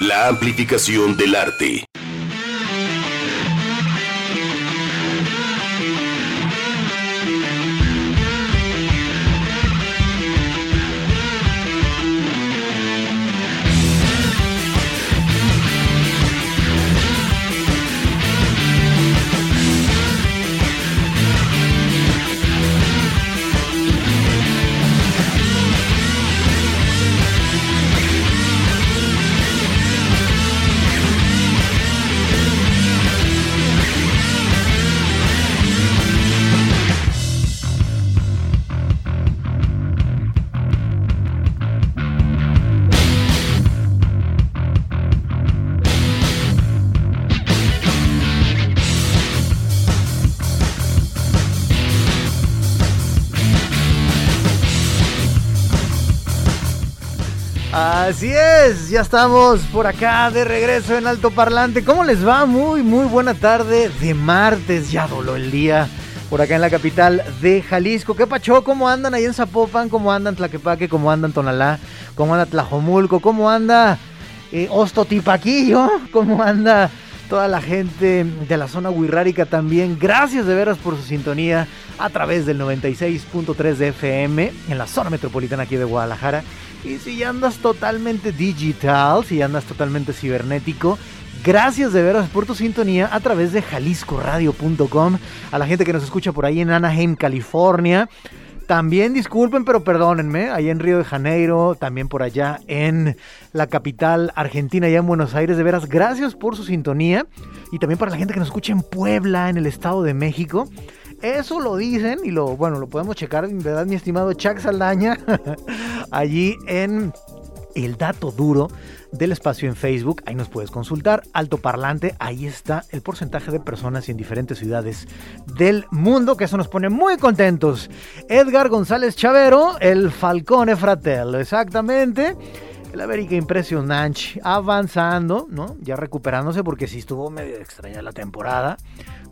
La amplificación del arte. Así es, ya estamos por acá de regreso en Alto Parlante. ¿Cómo les va? Muy, muy buena tarde de martes, ya voló el día por acá en la capital de Jalisco. ¿Qué pacho? ¿Cómo andan ahí en Zapopan? ¿Cómo andan Tlaquepaque? ¿Cómo andan Tonalá? ¿Cómo anda Tlajomulco? ¿Cómo anda eh, Ostotipaquillo? ¿Cómo anda toda la gente de la zona huirrárica también? Gracias de veras por su sintonía a través del 96.3 de FM en la zona metropolitana aquí de Guadalajara. Y si ya andas totalmente digital, si ya andas totalmente cibernético, gracias de veras por tu sintonía a través de jaliscoradio.com. A la gente que nos escucha por ahí en Anaheim, California. También disculpen, pero perdónenme, allá en Río de Janeiro, también por allá en la capital argentina, allá en Buenos Aires, de veras, gracias por su sintonía. Y también para la gente que nos escucha en Puebla, en el Estado de México. Eso lo dicen y lo, bueno, lo podemos checar, verdad, mi estimado Chuck Saldaña, allí en el dato duro del espacio en Facebook. Ahí nos puedes consultar. Alto Parlante, ahí está el porcentaje de personas en diferentes ciudades del mundo, que eso nos pone muy contentos. Edgar González Chavero, el Falcone Fratello, exactamente. El América impresionante, avanzando, ¿no? Ya recuperándose porque sí estuvo medio extraña la temporada.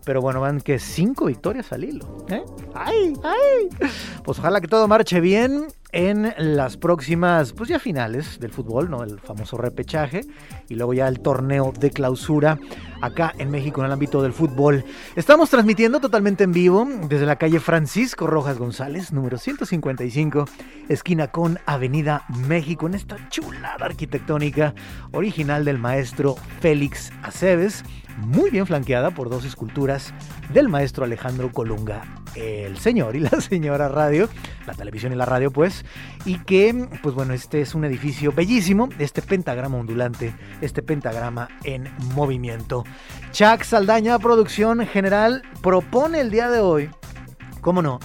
Pero bueno, van que cinco victorias al hilo. ¿eh? ¡Ay! ¡Ay! Pues ojalá que todo marche bien en las próximas, pues ya finales del fútbol, ¿no? El famoso repechaje y luego ya el torneo de clausura acá en México en el ámbito del fútbol. Estamos transmitiendo totalmente en vivo desde la calle Francisco Rojas González, número 155, esquina con Avenida México, en esta chulada arquitectónica original del maestro Félix Aceves muy bien flanqueada por dos esculturas del maestro Alejandro Colunga, el señor y la señora radio, la televisión y la radio pues, y que pues bueno, este es un edificio bellísimo, este pentagrama ondulante, este pentagrama en movimiento. Chuck Saldaña, producción general, propone el día de hoy, ¿cómo no?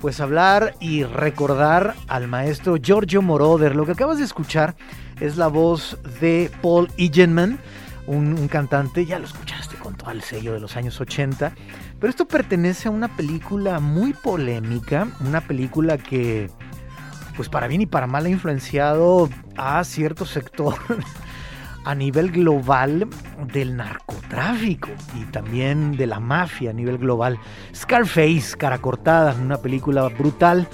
Pues hablar y recordar al maestro Giorgio Moroder. Lo que acabas de escuchar es la voz de Paul Egenman un, cantante, ya lo escuchaste con todo el sello de los años 80, pero esto pertenece a una película muy polémica, una película que, pues para bien y para mal ha influenciado a cierto sector a nivel global del narcotráfico y también de la mafia a nivel global. Scarface, cara cortada, una película brutal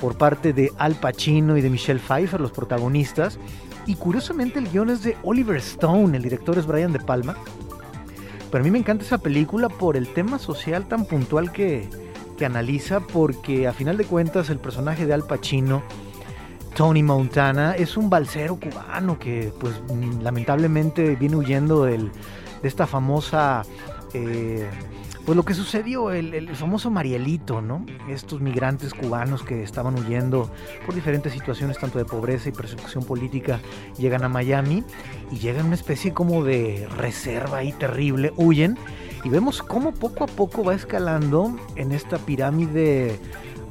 por parte de Al Pacino y de Michelle Pfeiffer, los protagonistas. Y curiosamente el guion es de Oliver Stone, el director es Brian De Palma. Pero a mí me encanta esa película por el tema social tan puntual que, que analiza, porque a final de cuentas el personaje de Al Pacino, Tony Montana, es un balsero cubano que pues lamentablemente viene huyendo del, de esta famosa... Eh, pues lo que sucedió, el, famoso Marielito, ¿no? Estos migrantes cubanos que estaban huyendo por diferentes situaciones, tanto de pobreza y persecución política, llegan a Miami y llegan una especie como de reserva ahí terrible, huyen y vemos cómo poco a poco va escalando en esta pirámide,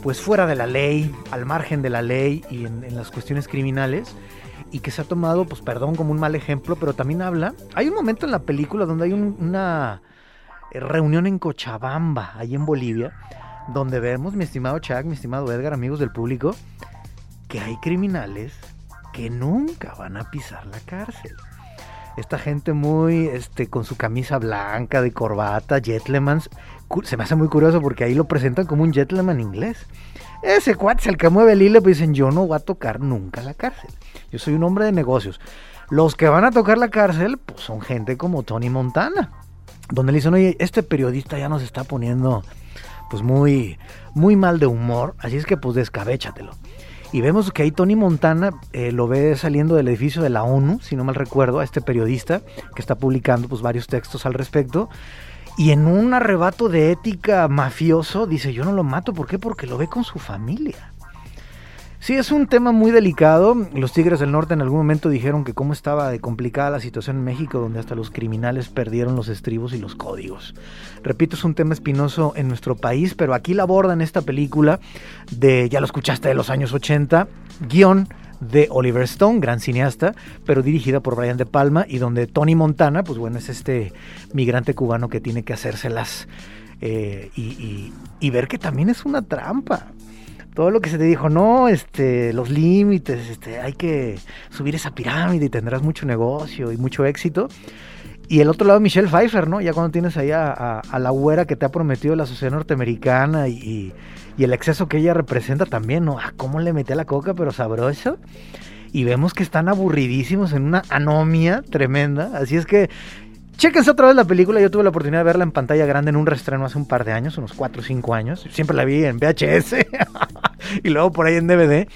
pues fuera de la ley, al margen de la ley y en, las cuestiones criminales y que se ha tomado, pues perdón, como un mal ejemplo, pero también habla. Hay un momento en la película donde hay una reunión en Cochabamba, ahí en Bolivia, donde vemos, mi estimado Chuck, mi estimado Edgar, amigos del público, que hay criminales que nunca van a pisar la cárcel. Esta gente muy, este, con su camisa blanca, de corbata, gentlemans, se me hace muy curioso porque ahí lo presentan como un gentleman inglés. Ese cuate es el que mueve el hilo, pues dicen, yo no voy a tocar nunca la cárcel. Yo soy un hombre de negocios. Los que van a tocar la cárcel pues, son gente como Tony Montana, donde le dicen, oye, este periodista ya nos está poniendo pues muy, muy mal de humor, así es que pues descabéchatelo. Y vemos que ahí Tony Montana eh, lo ve saliendo del edificio de la ONU, si no mal recuerdo, a este periodista que está publicando pues varios textos al respecto. Y en un arrebato de ética mafioso dice, yo no lo mato, ¿por qué? Porque lo ve con su familia. Sí, es un tema muy delicado. Los Tigres del Norte en algún momento dijeron que cómo estaba de complicada la situación en México, donde hasta los criminales perdieron los estribos y los códigos. Repito, es un tema espinoso en nuestro país, pero aquí la abordan esta película de, ya lo escuchaste, de los años 80, guion de Oliver Stone, gran cineasta, pero dirigida por Brian De Palma y donde Tony Montana, pues bueno, es este migrante cubano que tiene que hacérselas eh, y, y ver que también es una trampa todo lo que se te dijo, no, este, los límites, este, hay que subir esa pirámide y tendrás mucho negocio y mucho éxito. Y el otro lado, Michelle Pfeiffer, ¿no? Ya cuando tienes ahí a, la güera que te ha prometido la sociedad norteamericana y, el exceso que ella representa también, ¿no? Ah, cómo le metí a la coca, pero sabroso. Y vemos que están aburridísimos en una anomia tremenda. Así es que Chéquense otra vez la película. Yo tuve la oportunidad de verla en pantalla grande en un restreno hace un par de años, unos 4 o 5 años. Siempre la vi en VHS y luego por ahí en DVD.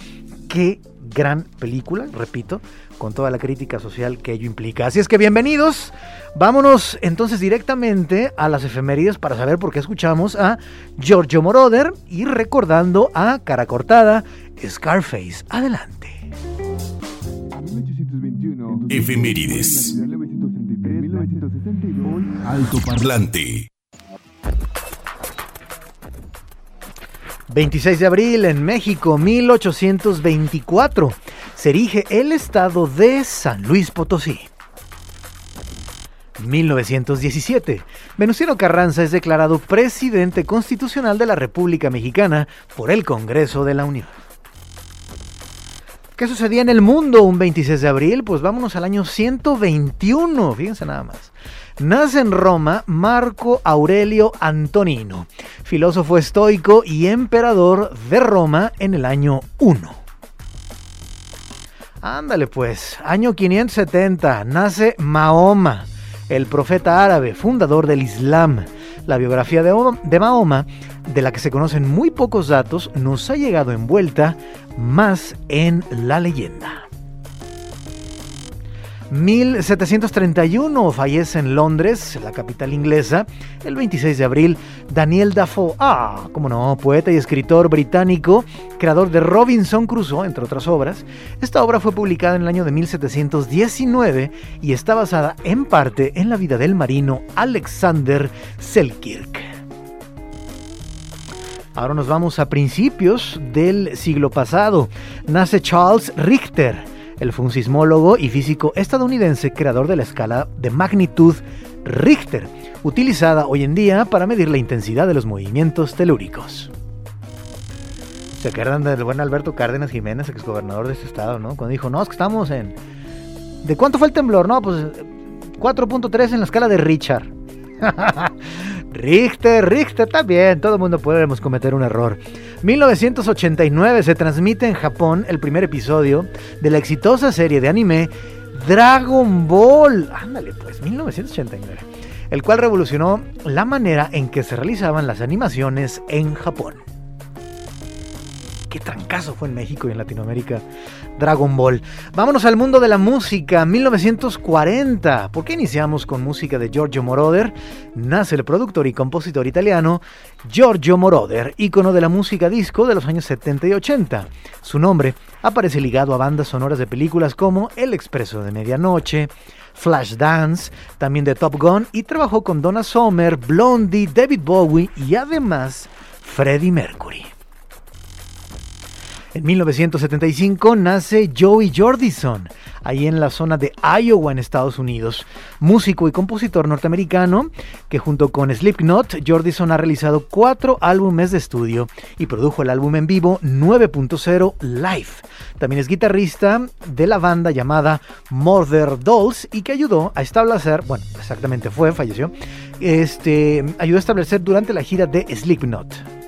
Qué gran película, repito, con toda la crítica social que ello implica. Así es que bienvenidos. Vámonos entonces directamente a las efemérides para saber por qué escuchamos a Giorgio Moroder y recordando a Cara Cortada, Scarface. Adelante. Efemérides. Alto Parlante. 26 de abril en México, 1824, se erige el estado de San Luis Potosí. 1917. Venustiano Carranza es declarado presidente constitucional de la República Mexicana por el Congreso de la Unión. ¿Qué sucedía en el mundo un 26 de abril? Pues vámonos al año 121, fíjense nada más. Nace en Roma Marco Aurelio Antonino, filósofo estoico y emperador de Roma en el año 1. Ándale pues, año 570, nace Mahoma, el profeta árabe, fundador del Islam. La biografía de, de Mahoma, de la que se conocen muy pocos datos, nos ha llegado envuelta más en la leyenda. 1731 fallece en Londres, la capital inglesa, el 26 de abril, Daniel Dafoe, ah, como no, poeta y escritor británico, creador de Robinson Crusoe, entre otras obras. Esta obra fue publicada en el año de 1719 y está basada en parte en la vida del marino Alexander Selkirk. Ahora nos vamos a principios del siglo pasado. Nace Charles Richter él fue un sismólogo y físico estadounidense creador de la escala de magnitud Richter, utilizada hoy en día para medir la intensidad de los movimientos telúricos. ¿Se acuerdan del buen Alberto Cárdenas Jiménez, exgobernador de este estado, no? Cuando dijo, no, es que estamos en... ¿De cuánto fue el temblor? No, pues 4.3 en la escala de Richard. Richter, Richter, también, todo el mundo podemos cometer un error. 1989 se transmite en Japón el primer episodio de la exitosa serie de anime Dragon Ball. Ándale, pues, 1989. El cual revolucionó la manera en que se realizaban las animaciones en Japón. Qué trancazo fue en México y en Latinoamérica Dragon Ball. Vámonos al mundo de la música, 1940. ¿Por qué iniciamos con música de Giorgio Moroder? Nace el productor y compositor italiano Giorgio Moroder, ícono de la música disco de los años 70 y 80. Su nombre aparece ligado a bandas sonoras de películas como El Expreso de Medianoche, Flashdance, también de Top Gun y trabajó con Donna Summer, Blondie, David Bowie y además Freddie Mercury. En 1975 nace Joey Jordison, ahí en la zona de Iowa en Estados Unidos, músico y compositor norteamericano que junto con Slipknot, Jordison ha realizado cuatro álbumes de estudio y produjo el álbum en vivo 9.0 Live. También es guitarrista de la banda llamada Mother Dolls y que ayudó a establecer, bueno, exactamente fue, falleció, este, ayudó a establecer durante la gira de Slipknot.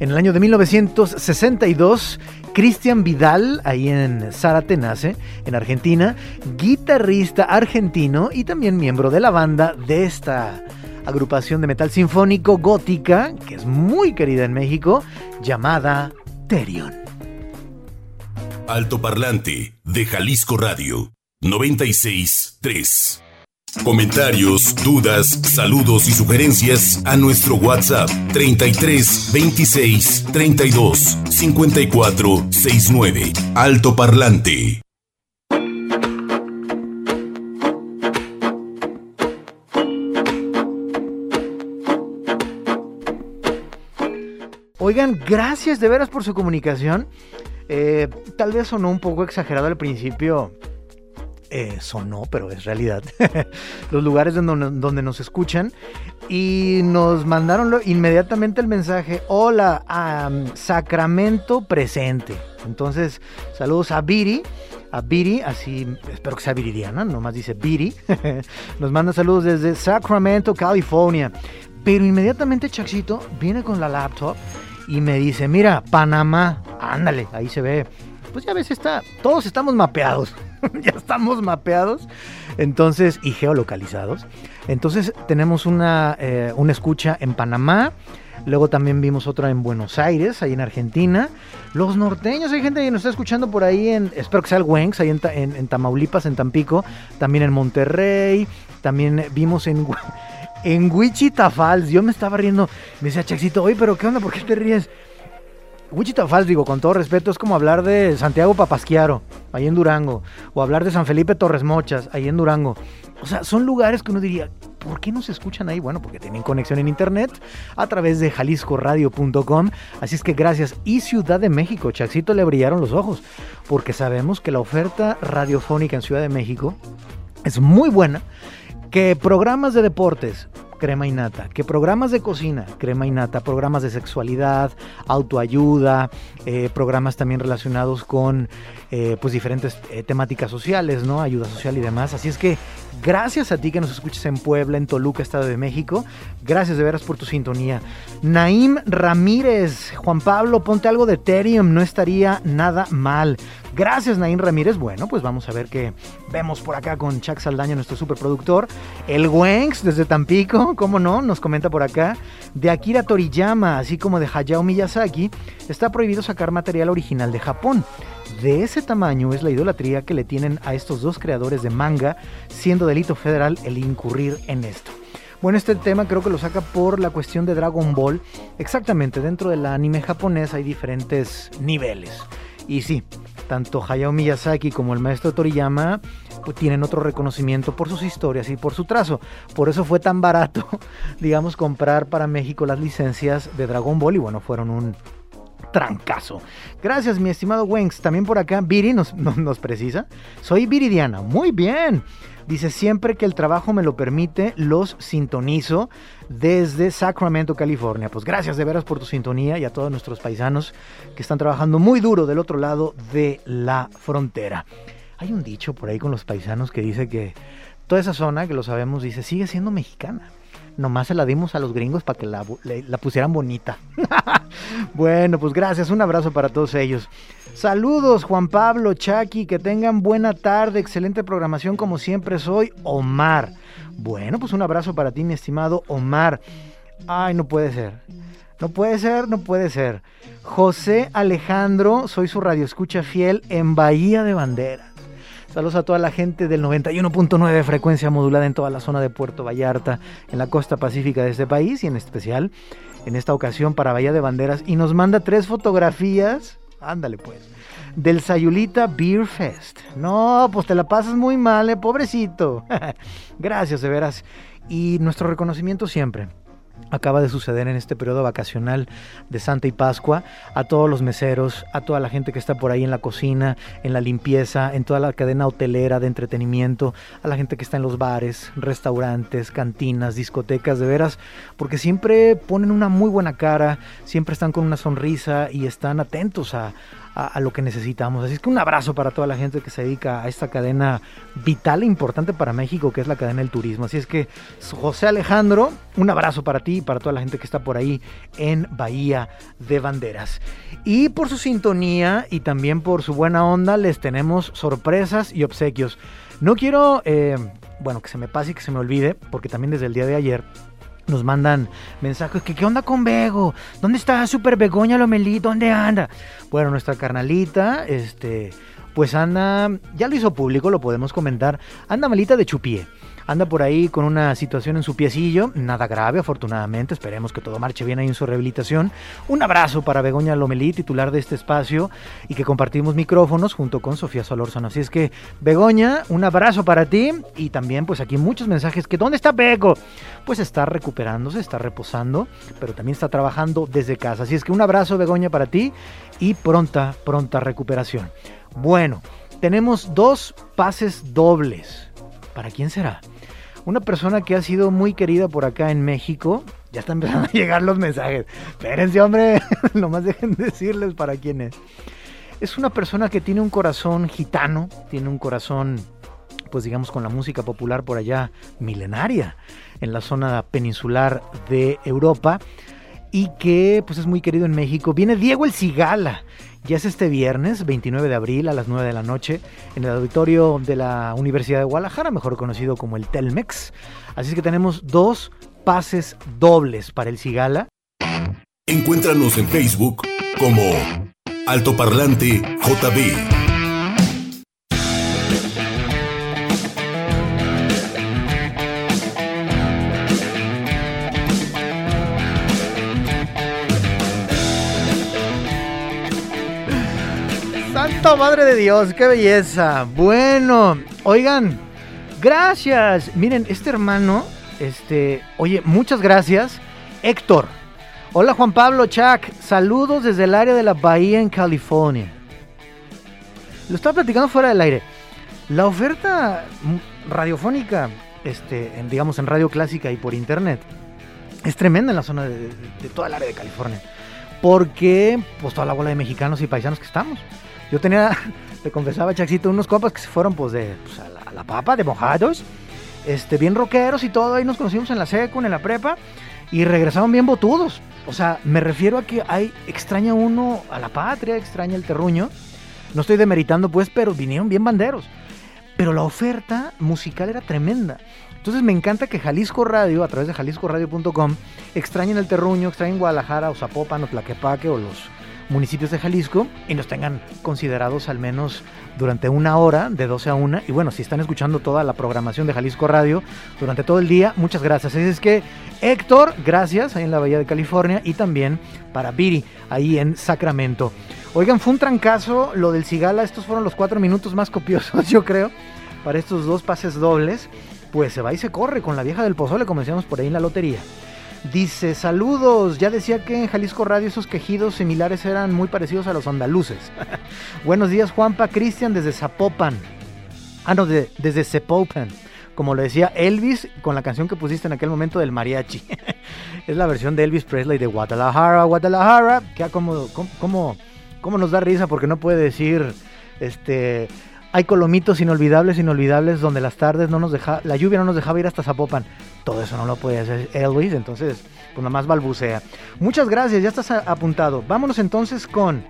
En el año de 1962, Cristian Vidal, ahí en Zaratenace, en Argentina, guitarrista argentino y también miembro de la banda de esta agrupación de metal sinfónico gótica, que es muy querida en México, llamada Terion. Alto Parlante de Jalisco Radio 963. Comentarios, dudas, saludos y sugerencias a nuestro WhatsApp 33 26 32 54 69. Alto Parlante. Oigan, gracias de veras por su comunicación. Eh, tal vez sonó un poco exagerado al principio eh, sonó, pero es realidad, los lugares donde, donde, nos escuchan y nos mandaron inmediatamente el mensaje, hola, Sacramento presente. Entonces, saludos a Viri, a Viri, así, espero que sea viridiana, nomás dice Viri, nos manda saludos desde Sacramento, California. Pero inmediatamente Chaxito viene con la laptop y me dice, mira, Panamá, ándale, ahí se ve. Pues ya ves, está, todos estamos mapeados. ya estamos mapeados. Entonces, y geolocalizados. Entonces, tenemos una, eh, una escucha en Panamá. Luego también vimos otra en Buenos Aires, ahí en Argentina. Los norteños, hay gente que nos está escuchando por ahí en, espero que sea el Wenx, ahí en, en, Tamaulipas, en Tampico. También en Monterrey. También vimos en, en Wichita Falls. Yo me estaba riendo. Me decía, Chaxito, oye, pero ¿qué onda? ¿Por qué te ríes? Wichita Falls, digo, con todo respeto, es como hablar de Santiago Papasquiaro, ahí en Durango, o hablar de San Felipe Torres Mochas, ahí en Durango. O sea, son lugares que uno diría, ¿por qué no se escuchan ahí? Bueno, porque tienen conexión en internet a través de jaliscoradio.com. Así es que gracias. Y Ciudad de México, Chaxito le brillaron los ojos, porque sabemos que la oferta radiofónica en Ciudad de México es muy buena, que programas de deportes, crema y nata, que programas de cocina, crema y nata, programas de sexualidad, autoayuda, eh, programas también relacionados con eh, pues diferentes eh, temáticas sociales, ¿no? Ayuda social y demás. Así es que gracias a ti que nos escuches en Puebla, en Toluca, Estado de México. Gracias de veras por tu sintonía. Naim Ramírez, Juan Pablo, ponte algo de Ethereum, no estaría nada mal. Gracias, Naín Ramírez. Bueno, pues vamos a ver qué vemos por acá con Chuck Saldaña, nuestro superproductor. El Wenx desde Tampico, cómo no, nos comenta por acá. De Akira Toriyama, así como de Hayao Miyazaki, está prohibido sacar material original de Japón. De ese tamaño es la idolatría que le tienen a estos dos creadores de manga, siendo delito federal el incurrir en esto. Bueno, este tema creo que lo saca por la cuestión de Dragon Ball. Exactamente, dentro del anime japonés hay diferentes niveles. Y sí, tanto Hayao Miyazaki como el maestro Toriyama pues, tienen otro reconocimiento por sus historias y por su trazo. Por eso fue tan barato, digamos, comprar para México las licencias de Dragon Ball y bueno, fueron un trancazo. Gracias, mi estimado Wenx. También por acá, Viri nos, nos precisa. Soy Viridiana. Muy bien. Dice, siempre que el trabajo me lo permite, los sintonizo desde Sacramento, California. Pues gracias de veras por tu sintonía y a todos nuestros paisanos que están trabajando muy duro del otro lado de la frontera. Hay un dicho por ahí con los paisanos que dice que toda esa zona, que lo sabemos, dice, sigue siendo mexicana. Nomás se la dimos a los gringos para que la, la pusieran bonita. bueno, pues gracias. Un abrazo para todos ellos. Saludos Juan Pablo, Chucky, que tengan buena tarde, excelente programación como siempre soy Omar. Bueno, pues un abrazo para ti, mi estimado Omar. Ay, no puede ser. No puede ser, no puede ser. José Alejandro, soy su radio escucha fiel en Bahía de Banderas. Saludos a toda la gente del 91.9 frecuencia modulada en toda la zona de Puerto Vallarta, en la costa pacífica de este país y en especial en esta ocasión para Bahía de Banderas. Y nos manda tres fotografías Ándale pues. Del Sayulita Beer Fest. No, pues te la pasas muy mal, eh, pobrecito. Gracias, de veras. Y nuestro reconocimiento siempre acaba de suceder en este periodo vacacional de Santa y Pascua a todos los meseros, a toda la gente que está por ahí en la cocina, en la limpieza, en toda la cadena hotelera de entretenimiento, a la gente que está en los bares, restaurantes, cantinas, discotecas, de veras, porque siempre ponen una muy buena cara, siempre están con una sonrisa y están atentos a, a, lo que necesitamos. Así es que un abrazo para toda la gente que se dedica a esta cadena vital e importante para México, que es la cadena del turismo. Así es que, José Alejandro, un abrazo para ti y para toda la gente que está por ahí en Bahía de Banderas. Y por su sintonía y también por su buena onda, les tenemos sorpresas y obsequios. No quiero, eh, bueno, que se me pase y que se me olvide, porque también desde el día de ayer nos mandan mensajes que qué onda con Bego, ¿dónde está Super Begoña Lomelí? ¿Dónde anda? Bueno, nuestra carnalita, este, pues anda, ya lo hizo público, lo podemos comentar, anda malita de chupié anda por ahí con una situación en su piecillo, nada grave afortunadamente, esperemos que todo marche bien ahí en su rehabilitación. Un abrazo para Begoña Lomelí, titular de este espacio, y que compartimos micrófonos junto con Sofía Solórzano. Así es que, Begoña, un abrazo para ti y también pues aquí muchos mensajes que ¿dónde está Bego? Pues está recuperándose, está reposando, pero también está trabajando desde casa. Así es que un abrazo, Begoña, para ti y pronta, pronta recuperación. Bueno, tenemos dos pases dobles. ¿Para quién será? Una persona que ha sido muy querida por acá en México. Ya están empezando a llegar los mensajes. Espérense, hombre, nomás dejen decirles para quién es. Es una persona que tiene un corazón gitano, tiene un corazón, pues digamos, con la música popular por allá milenaria, en la zona peninsular de Europa y que pues es muy querido en México. Viene Diego El Cigala. Ya es este viernes, 29 de abril a las 9 de la noche, en el auditorio de la Universidad de Guadalajara, mejor conocido como el Telmex. Así es que tenemos dos pases dobles para el Cigala. Encuéntranos en Facebook como Altoparlante JB. Madre de Dios! ¡Qué belleza! Bueno, oigan, gracias. Miren, este hermano, este, oye, muchas gracias. Héctor. Hola Juan Pablo Chac, saludos desde el área de la Bahía en California. Lo estaba platicando fuera del aire. La oferta radiofónica, este, digamos en radio clásica y por internet, es tremenda en la zona de, de toda el área de California. Porque, pues, toda la bola de mexicanos y paisanos que estamos. Yo tenía, te confesaba, Chaxito, unos copas que se fueron pues de pues, a, la, papa, de mojados, este, bien rockeros y todo. Ahí nos conocimos en la secu, en la prepa, y regresaron bien botudos. O sea, me refiero a que hay, extraña uno a la patria, extraña el terruño. No estoy demeritando, pues, pero vinieron bien banderos. Pero la oferta musical era tremenda. Entonces me encanta que Jalisco Radio, a través de jaliscoradio.com, extrañen el terruño, extrañen Guadalajara o Zapopan o Tlaquepaque o los municipios de Jalisco y nos tengan considerados al menos durante una hora, de 12 a 1. Y bueno, si están escuchando toda la programación de Jalisco Radio durante todo el día, muchas gracias. Es que Héctor, gracias, ahí en la Bahía de California, y también para Viri, ahí en Sacramento. Oigan, fue un trancazo lo del Cigala, estos fueron los cuatro minutos más copiosos, yo creo, para estos dos pases dobles. Pues se va y se corre con la vieja del pozole, como decíamos por ahí en la lotería. Dice, saludos, ya decía que en Jalisco Radio esos quejidos similares eran muy parecidos a los andaluces. Buenos días Juanpa, Cristian desde Zapopan. Ah, no, desde Zapopan. Como lo decía Elvis con la canción que pusiste en aquel momento del mariachi. es la versión de Elvis Presley de Guadalajara, Guadalajara. Que como, como, como nos da risa porque no puede decir, este, hay colomitos inolvidables, inolvidables, donde las tardes no nos deja, la lluvia no nos dejaba ir hasta Zapopan. Todo eso no lo puede hacer Elvis, entonces, pues nada más balbucea. Muchas gracias, ya estás apuntado. Vámonos entonces con.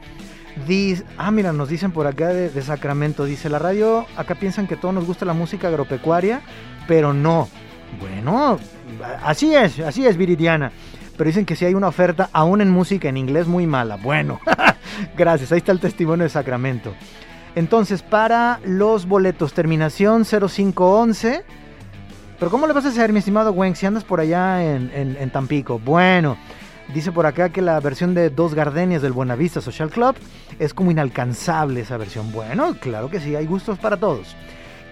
ah, mira, nos dicen por acá de, de, Sacramento. Dice la radio, acá piensan que todos nos gusta la música agropecuaria, pero no. Bueno, así es, así es, Viridiana. Pero dicen que si hay una oferta aún en música en inglés muy mala. Bueno, gracias, ahí está el testimonio de Sacramento. Entonces, para los boletos, terminación 0511. Pero ¿cómo le vas a hacer, mi estimado Gwen, si andas por allá en, Tampico? Bueno, dice por acá que la versión de Dos Gardenias del Buenavista Social Club es como inalcanzable esa versión. Bueno, claro que sí, hay gustos para todos.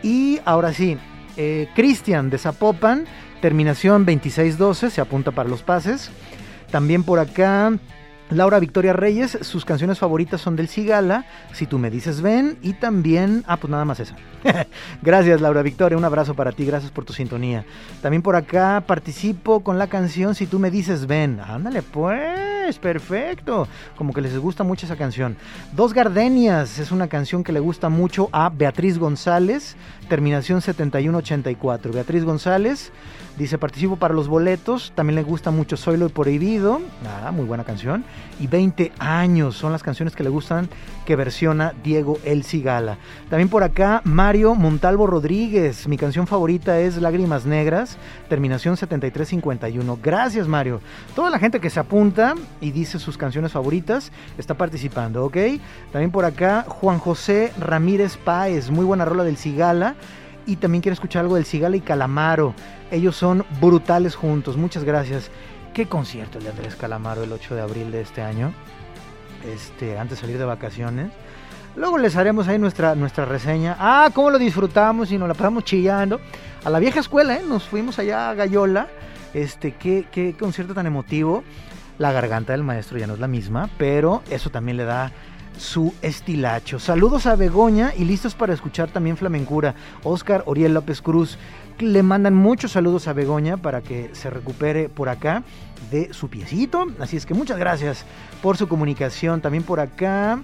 Y ahora sí, eh, Cristian de Zapopan, terminación 2612, se apunta para los pases. También por acá Laura Victoria Reyes, sus canciones favoritas son del Cigala, Si tú me dices ven, y también, ah, pues nada más esa. gracias Laura Victoria, un abrazo para ti, gracias por tu sintonía. También por acá participo con la canción Si tú me dices ven, ándale pues. es, perfecto. Como que les gusta mucho esa canción. Dos Gardenias es una canción que le gusta mucho a Beatriz González, terminación 7184. Beatriz González dice, participo para los boletos, también le gusta mucho Soy lo prohibido, nada, muy buena canción. Y 20 años son las canciones que le gustan que versiona Diego El Cigala. También por acá, Mario Montalvo Rodríguez, mi canción favorita es Lágrimas Negras, terminación 7351. Gracias Mario. Toda la gente que se apunta y dice sus canciones favoritas está participando, ¿ok? También por acá, Juan José Ramírez Páez, muy buena rola del Cigala. Y también quiero escuchar algo del Cigala y Calamaro. Ellos son brutales juntos. Muchas gracias. Qué concierto el de Andrés Calamaro el 8 de abril de este año. Este, antes de salir de vacaciones. Luego les haremos ahí nuestra, nuestra reseña. Ah, cómo lo disfrutamos y nos la pasamos chillando. A la vieja escuela, ¿eh? Nos fuimos allá a Gallola. Este, qué, qué concierto tan emotivo. La garganta del maestro ya no es la misma, pero eso también le da su estilacho. Saludos a Begoña y listos para escuchar también Flamencura. Oscar Oriel López Cruz le mandan muchos saludos a Begoña para que se recupere por acá de su piecito. Así es que muchas gracias por su comunicación. También por acá.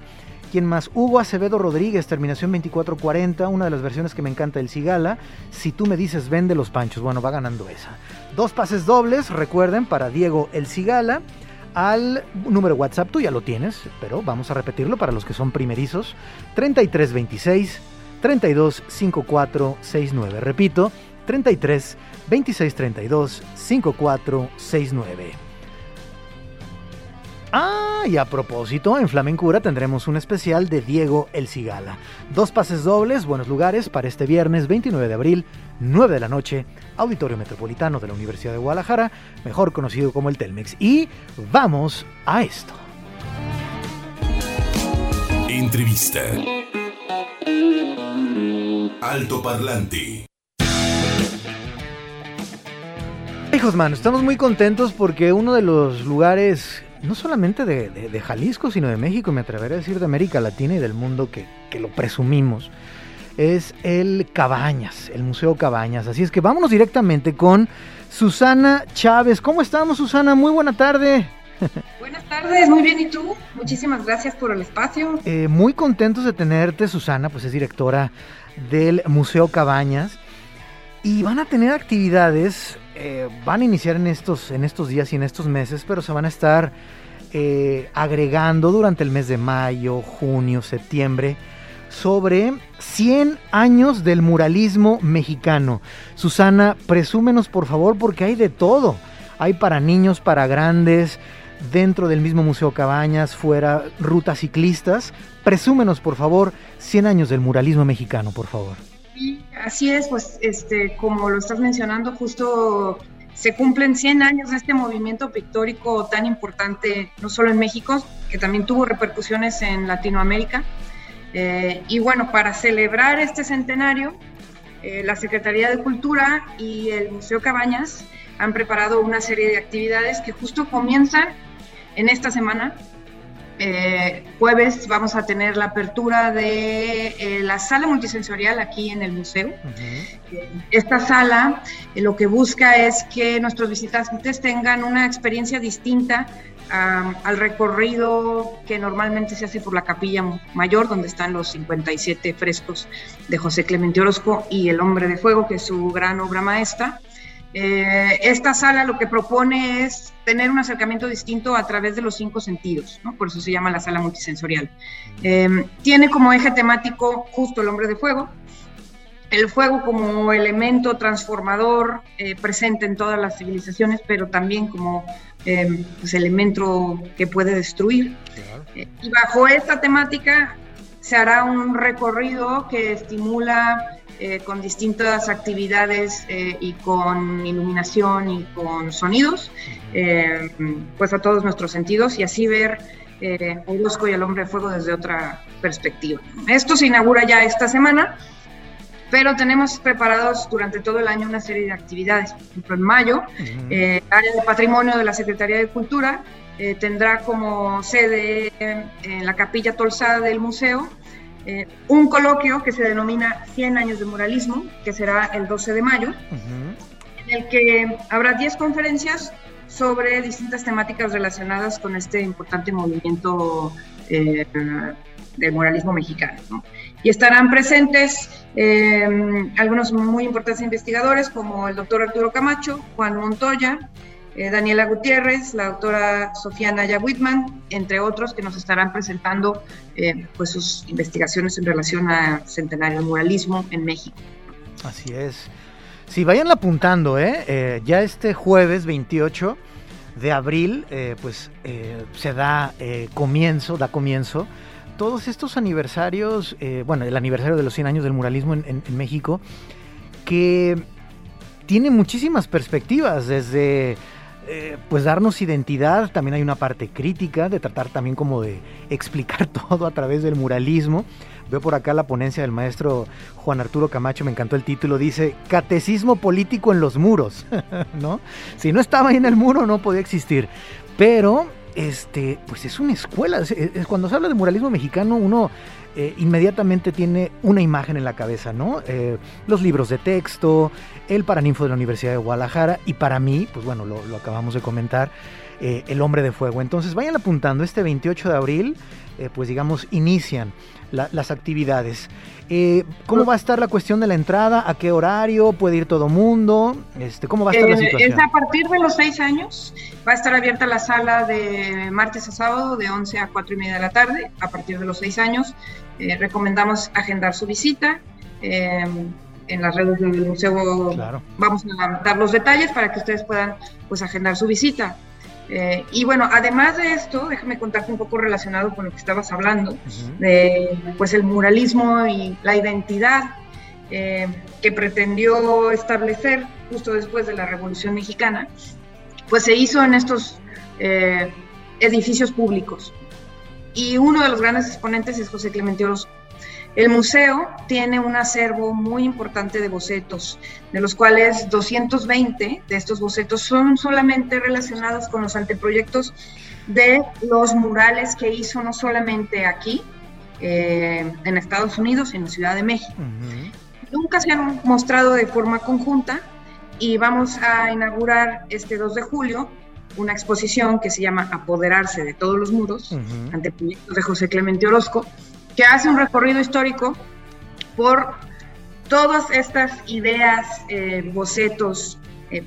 ¿Quién más? Hugo Acevedo Rodríguez, terminación 2440, una de las versiones que me encanta del Cigala. Si tú me dices vende los panchos, bueno, va ganando esa. Dos pases dobles, recuerden, para Diego El Cigala al número WhatsApp, tú ya lo tienes, pero vamos a repetirlo para los que son primerizos, 3326 325469. Repito, 33 26 32 5469. Ah, y a propósito, en Flamencura tendremos un especial de Diego El Cigala. Dos pases dobles, buenos lugares para este viernes 29 de abril, 9 de la noche, Auditorio Metropolitano de la Universidad de Guadalajara, mejor conocido como el Telmex. Y vamos a esto. Entrevista. Alto Parlante. Hijos, mano, estamos muy contentos porque uno de los lugares no solamente de, Jalisco, sino de México, me atreveré a decir de América Latina y del mundo que, lo presumimos, es el Cabañas, el Museo Cabañas. Así es que vámonos directamente con Susana Chávez. ¿Cómo estamos, Susana? Muy buena tarde. Buenas tardes, muy bien, ¿y tú? Muchísimas gracias por el espacio. Eh, muy contentos de tenerte, Susana, pues es directora del Museo Cabañas. Y van a tener actividades eh, van a iniciar en estos, en estos días y en estos meses, pero se van a estar eh, agregando durante el mes de mayo, junio, septiembre sobre 100 años del muralismo mexicano. Susana, presúmenos por favor porque hay de todo. Hay para niños, para grandes, dentro del mismo Museo Cabañas, fuera, rutas ciclistas. Presúmenos por favor 100 años del muralismo mexicano, por favor. Así es, pues este, como lo estás mencionando, justo se cumplen 100 años de este movimiento pictórico tan importante, no solo en México, que también tuvo repercusiones en Latinoamérica. Eh, y bueno, para celebrar este centenario, eh, la Secretaría de Cultura y el Museo Cabañas han preparado una serie de actividades que justo comienzan en esta semana eh, jueves vamos a tener la apertura de eh, la sala multisensorial aquí en el museo. Esta sala eh, lo que busca es que nuestros visitantes tengan una experiencia distinta al recorrido que normalmente se hace por la capilla mayor, donde están los 57 frescos de José Clemente Orozco y El Hombre de Fuego, que es su gran obra maestra. Eh, esta sala lo que propone es tener un acercamiento distinto a través de los cinco sentidos, ¿no? por eso se llama la sala multisensorial. Eh, tiene como eje temático justo el hombre de fuego, el fuego como elemento transformador eh, presente en todas las civilizaciones, pero también como pues, elemento que puede destruir. y bajo esta temática se hará un recorrido que estimula eh, con distintas actividades eh, y con iluminación y con sonidos, eh, pues a todos nuestros sentidos y así ver eh, Orozco y el hombre de fuego desde otra perspectiva. Esto se inaugura ya esta semana, pero tenemos preparados durante todo el año una serie de actividades. Por ejemplo, en mayo, el área de patrimonio de la Secretaría de Cultura tendrá como sede en la capilla Tolsada del museo eh, un coloquio que se denomina 100 años de muralismo, que será el 12 de mayo, en el que habrá 10 conferencias sobre distintas temáticas relacionadas con este importante movimiento eh, del muralismo mexicano. Y estarán presentes eh, algunos muy importantes investigadores como el doctor Arturo Camacho, Juan Montoya, eh, Daniela Gutiérrez, la doctora Sofía Naya Whitman, entre otros que nos estarán presentando pues sus investigaciones en relación al centenario muralismo en México. Así es. Sí, vayan apuntando, ¿eh? ¿eh? Ya este jueves 28 de abril, eh, pues eh, se da comienzo, da comienzo todos estos aniversarios, bueno, el aniversario de los 100 años del muralismo en México, que tiene muchísimas perspectivas, desde pues darnos identidad, también hay una parte crítica, de tratar también como de explicar todo a través del muralismo, Veo por acá la ponencia del maestro Juan Arturo Camacho, me encantó el título, dice Catecismo político en los muros, ¿no? Si no estaba ahí en el muro no podía existir. Pero, este, pues es una escuela. cuando se habla de muralismo mexicano, uno eh, inmediatamente tiene una imagen en la cabeza, ¿no? Eh, los libros de texto, el Paraninfo de la Universidad de Guadalajara y para mí, pues bueno, lo, acabamos de comentar, eh, El Hombre de Fuego. Entonces vayan apuntando, este 28 de abril, pues digamos, inician las actividades. Eh, ¿Cómo va a estar la cuestión de la entrada? ¿A qué horario? ¿Puede ir todo mundo? Este, ¿Cómo va a estar la eh, situación? Es a partir de los seis años. Va a estar abierta la sala de martes a sábado de 11 a 4 y media de la tarde. A partir de los seis años eh, recomendamos agendar su visita. en las redes del museo vamos a dar los detalles para que ustedes puedan pues agendar su visita. Eh, y bueno, además de esto, déjame contarte un poco relacionado con lo que estabas hablando, de pues el muralismo y la identidad eh, que pretendió establecer justo después de la Revolución Mexicana, pues se hizo en estos eh, edificios públicos. Y uno de los grandes exponentes es José Clemente Orozco. El museo tiene un acervo muy importante de bocetos, de los cuales 220 de estos bocetos son solamente relacionados con los anteproyectos de los murales que hizo no solamente aquí, eh, en Estados Unidos, en la Ciudad de México. Nunca se han mostrado de forma conjunta y vamos a inaugurar este 2 de julio una exposición que se llama Apoderarse de todos los muros, anteproyectos de José Clemente Orozco, que hace un recorrido histórico por todas estas ideas, eh, bocetos, eh,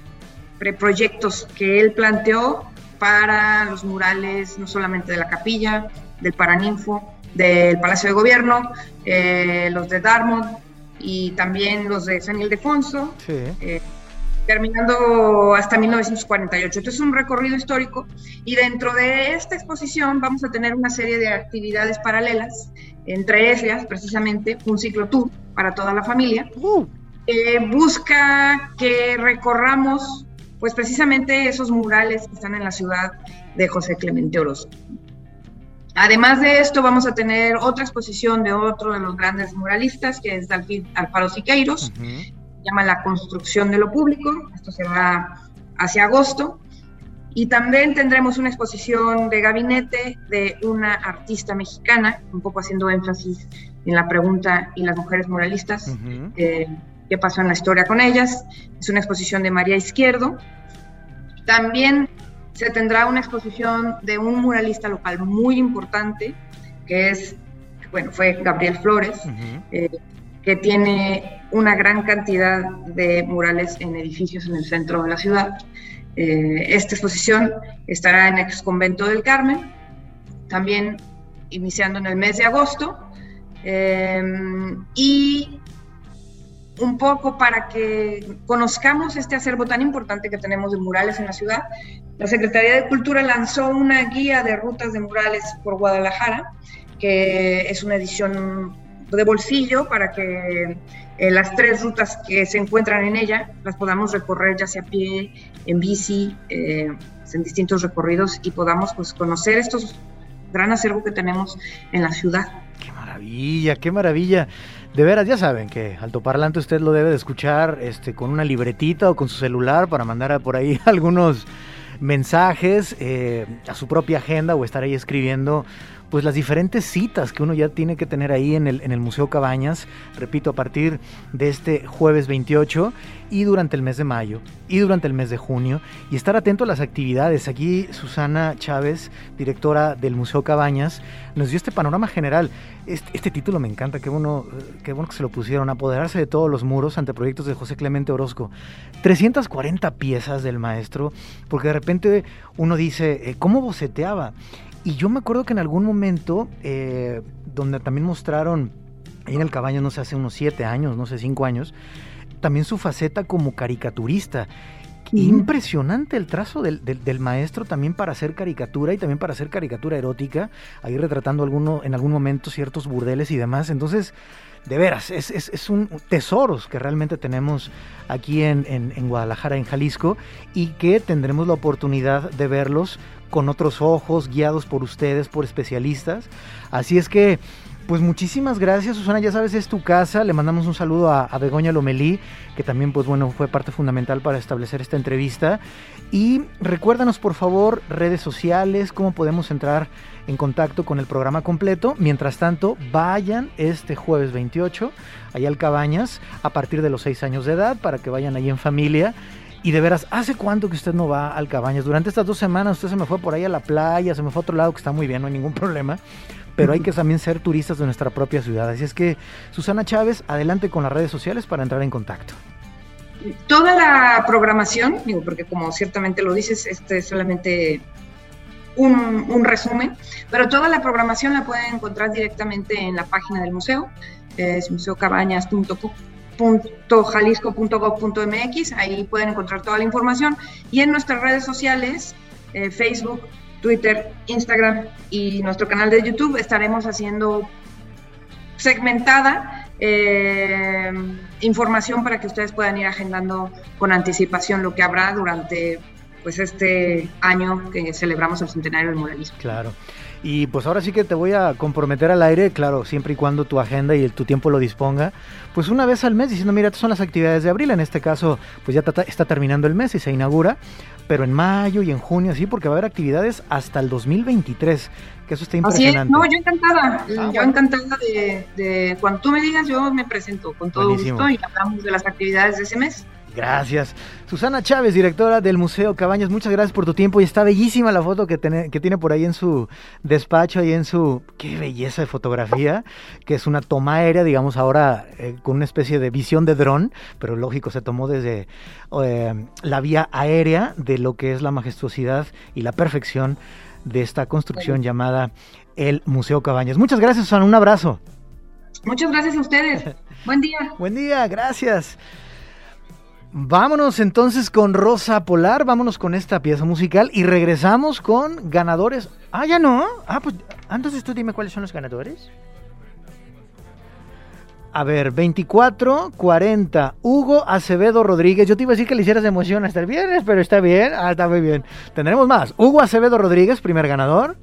preproyectos que él planteó para los murales, no solamente de la capilla, del Paraninfo, del Palacio de Gobierno, eh, los de Dartmouth y también los de San Ildefonso, sí. Terminando hasta 1948. Entonces es un recorrido histórico y dentro de esta exposición vamos a tener una serie de actividades paralelas entre ellas precisamente un ciclo tour para toda la familia. Uh. busca que recorramos pues precisamente esos murales que están en la ciudad de José Clemente Orozco. Además de esto, vamos a tener otra exposición de otro de los grandes muralistas, que es Dalfín Alfaro Siqueiros, llama La construcción de lo público, esto se va hacia agosto, y también tendremos una exposición de gabinete de una artista mexicana, un poco haciendo énfasis en la pregunta y las mujeres muralistas, eh, qué pasó en la historia con ellas. Es una exposición de María Izquierdo. También se tendrá una exposición de un muralista local muy importante, que es, bueno, fue Gabriel Flores, eh, que tiene una gran cantidad de murales en edificios en el centro de la ciudad. Eh, esta exposición estará en ex convento del Carmen, también iniciando en el mes de agosto. Eh, y un poco para que conozcamos este acervo tan importante que tenemos de murales en la ciudad, la Secretaría de Cultura lanzó una guía de rutas de murales por Guadalajara, que es una edición de bolsillo para que eh, las tres rutas que se encuentran en ella las podamos recorrer ya sea a pie, en bici, eh, en distintos recorridos y podamos pues conocer estos gran acervo que tenemos en la ciudad. Qué maravilla, qué maravilla. De veras, ya saben que altoparlante usted lo debe de escuchar este, con una libretita o con su celular para mandar por ahí algunos mensajes eh, a su propia agenda o estar ahí escribiendo pues las diferentes citas que uno ya tiene que tener ahí en el, Museo Cabañas, repito, a partir de este jueves 28 y durante el mes de mayo y durante el mes de junio y estar atento a las actividades. Aquí Susana Chávez, directora del Museo Cabañas, nos dio este panorama general. Este, este título me encanta, qué bueno, qué bueno que se lo pusieron, apoderarse de todos los muros ante proyectos de José Clemente Orozco. 340 piezas del maestro, porque de repente uno dice, eh, ¿cómo boceteaba? Y yo me acuerdo que en algún momento, eh, donde también mostraron, ahí en el cabaño, no sé, hace unos 7 años, no sé, 5 años, también su faceta como caricaturista. Impresionante el trazo del, maestro también para hacer caricatura y también para hacer caricatura erótica, ahí retratando alguno, en algún momento ciertos burdeles y demás. Entonces, de veras, es, es, un tesoros que realmente tenemos aquí en, en, Guadalajara, en Jalisco, y que tendremos la oportunidad de verlos con otros ojos, guiados por ustedes, por especialistas. Así es que pues muchísimas gracias, Susana. Ya sabes, es tu casa. Le mandamos un saludo a, Begoña Lomelí, que también, pues bueno, fue parte fundamental para establecer esta entrevista. Y recuérdanos, por favor, redes sociales, cómo podemos entrar en contacto con el programa completo. Mientras tanto, vayan este jueves 28 allá al Cabañas a partir de los 6 años de edad para que vayan ahí en familia. Y de veras, ¿hace cuánto que usted no va al Cabañas? Durante estas dos semanas usted se me fue por ahí a la playa, se me fue a otro lado que está muy bien, no hay ningún problema pero hay que también ser turistas de nuestra propia ciudad. Así es que, Susana Chávez, adelante con las redes sociales para entrar en contacto. Toda la programación, digo, porque como ciertamente lo dices, este es solamente un, resumen, pero toda la programación la pueden encontrar directamente en la página del museo, es museocabañas.jalisco.gov.mx, ahí pueden encontrar toda la información, y en nuestras redes sociales, eh, Facebook, Twitter, Instagram y nuestro canal de YouTube estaremos haciendo segmentada eh, información para que ustedes puedan ir agendando con anticipación lo que habrá durante pues este año que celebramos el centenario del muralismo. Claro. Y pues ahora sí que te voy a comprometer al aire, claro, siempre y cuando tu agenda y el, tu tiempo lo disponga, pues una vez al mes diciendo, mira, estas son las actividades de abril, en este caso pues ya está terminando el mes y se inaugura, pero en mayo y en junio sí, porque va a haber actividades hasta el 2023, que eso está impresionante. Así es, no, yo encantada, ah, yo encantada de, de, cuando tú me digas, yo me presento con todo gusto y hablamos de las actividades de ese mes. Gracias. Susana Chávez, directora del Museo Cabañas, muchas gracias por tu tiempo y está bellísima la foto que, que tiene por ahí en su despacho, y en su... ¡Qué belleza de fotografía! Que es una toma aérea, digamos ahora eh, con una especie de visión de dron, pero lógico, se tomó desde eh, la vía aérea de lo que es la majestuosidad y la perfección de esta construcción llamada el Museo Cabañas. Muchas gracias, Susana, un abrazo. Muchas gracias a ustedes. Buen día. Buen día, gracias. Vámonos entonces con Rosa Polar, vámonos con esta pieza musical y regresamos con ganadores. Ah, ya no. Ah, pues entonces tú dime cuáles son los ganadores. A ver, 24, 40, Hugo Acevedo Rodríguez. Yo te iba a decir que le hicieras emoción hasta el viernes, pero está bien. Ah, está muy bien. Tendremos más. Hugo Acevedo Rodríguez, primer ganador.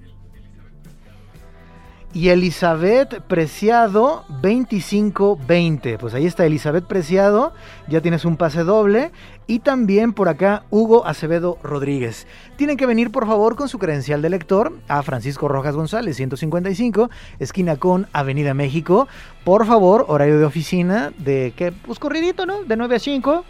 Y Elizabeth Preciado 2520. Pues ahí está Elizabeth Preciado, ya tienes un pase doble. Y también por acá Hugo Acevedo Rodríguez. Tienen que venir por favor con su credencial de lector a Francisco Rojas González 155, esquina con Avenida México. Por favor, horario de oficina de que, pues corridito, ¿no? De 9 a 5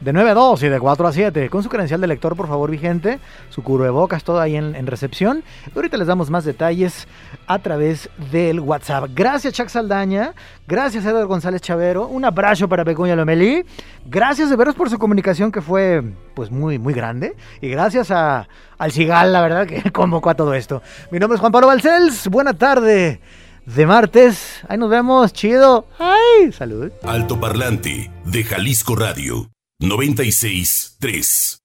de 9 a 2 y de 4 a 7. Con su credencial de lector, por favor, vigente. Su bocas todo ahí en, recepción. Y ahorita les damos más detalles a través del WhatsApp. Gracias, Chuck Saldaña. Gracias, Edgar González Chavero. Un abrazo para Pecuña Lomelí. Gracias de veros por su comunicación, que fue pues muy, muy grande. Y gracias a, al Cigal, la verdad, que convocó a todo esto. Mi nombre es Juan Pablo Balcells. Buena tarde de martes. Ahí nos vemos. Chido. ¡Ay! Salud. Alto Parlante de Jalisco Radio. 96 3